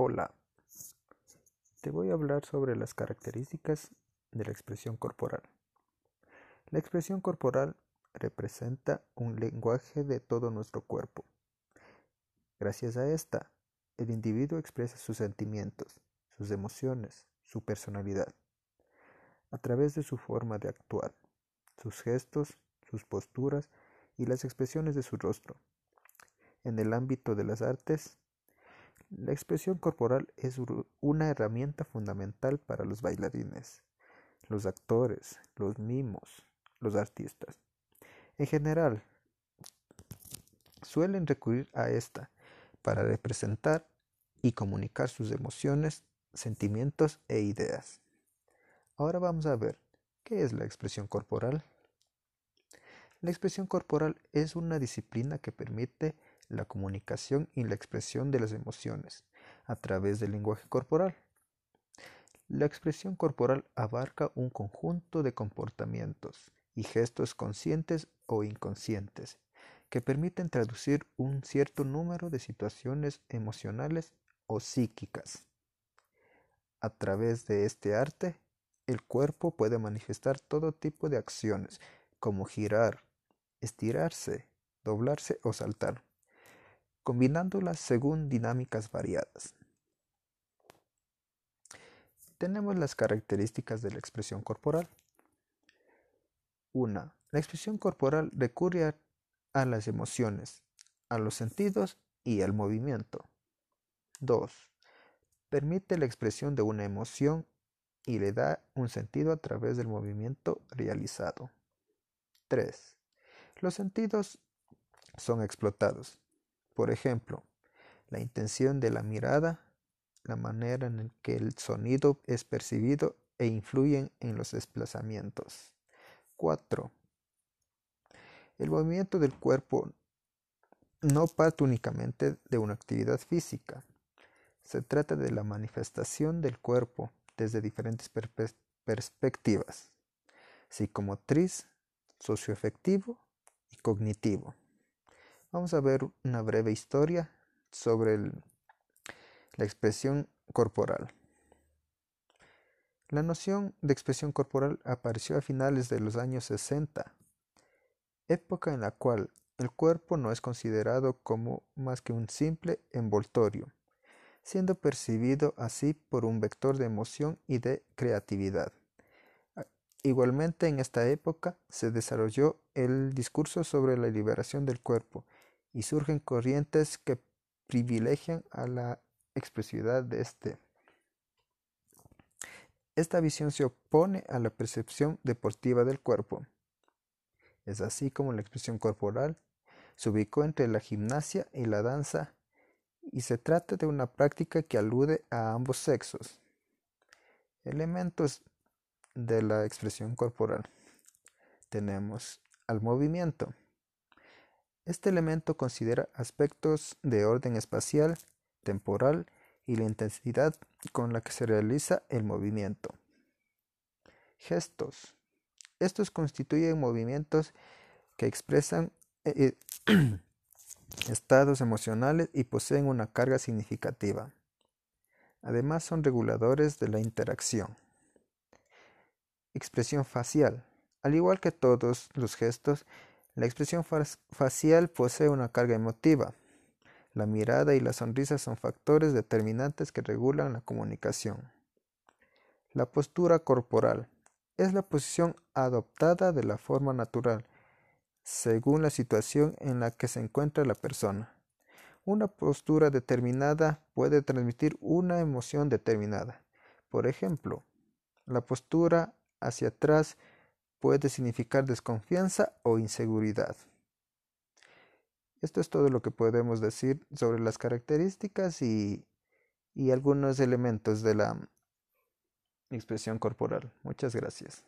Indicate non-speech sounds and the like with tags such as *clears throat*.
Hola, te voy a hablar sobre las características de la expresión corporal. La expresión corporal representa un lenguaje de todo nuestro cuerpo. Gracias a esta, el individuo expresa sus sentimientos, sus emociones, su personalidad, a través de su forma de actuar, sus gestos, sus posturas y las expresiones de su rostro. En el ámbito de las artes, la expresión corporal es una herramienta fundamental para los bailarines, los actores, los mimos, los artistas. En general, suelen recurrir a esta para representar y comunicar sus emociones, sentimientos e ideas. Ahora vamos a ver qué es la expresión corporal. La expresión corporal es una disciplina que permite la comunicación y la expresión de las emociones a través del lenguaje corporal. La expresión corporal abarca un conjunto de comportamientos y gestos conscientes o inconscientes que permiten traducir un cierto número de situaciones emocionales o psíquicas. A través de este arte, el cuerpo puede manifestar todo tipo de acciones, como girar, estirarse, doblarse o saltar combinándolas según dinámicas variadas. Tenemos las características de la expresión corporal. 1. La expresión corporal recurre a, las emociones, a los sentidos y al movimiento. 2. Permite la expresión de una emoción y le da un sentido a través del movimiento realizado. 3. Los sentidos son explotados. Por ejemplo, la intención de la mirada, la manera en que el sonido es percibido e influyen en los desplazamientos. 4. El movimiento del cuerpo no parte únicamente de una actividad física. Se trata de la manifestación del cuerpo desde diferentes perspectivas, psicomotriz, socioafectivo y cognitivo. Vamos a ver una breve historia sobre la expresión corporal. La noción de expresión corporal apareció a finales de los años 60, época en la cual el cuerpo no es considerado como más que un simple envoltorio, siendo percibido así por un vector de emoción y de creatividad. Igualmente en esta época se desarrolló el discurso sobre la liberación del cuerpo y surgen corrientes que privilegian a la expresividad de este. Esta visión se opone a la percepción deportiva del cuerpo. Es así como la expresión corporal se ubicó entre la gimnasia y la danza y se trata de una práctica que alude a ambos sexos. Elementos de la expresión corporal. Tenemos al movimiento. Este elemento considera aspectos de orden espacial, temporal y la intensidad con la que se realiza el movimiento. Gestos. Estos constituyen movimientos que expresan eh, eh, *clears throat* estados emocionales y poseen una carga significativa. Además son reguladores de la interacción. Expresión facial. Al igual que todos los gestos, la expresión facial posee una carga emotiva. La mirada y la sonrisa son factores determinantes que regulan la comunicación. La postura corporal es la posición adoptada de la forma natural, según la situación en la que se encuentra la persona. Una postura determinada puede transmitir una emoción determinada. Por ejemplo, la postura hacia atrás puede significar desconfianza o inseguridad. Esto es todo lo que podemos decir sobre las características y, y algunos elementos de la expresión corporal. Muchas gracias.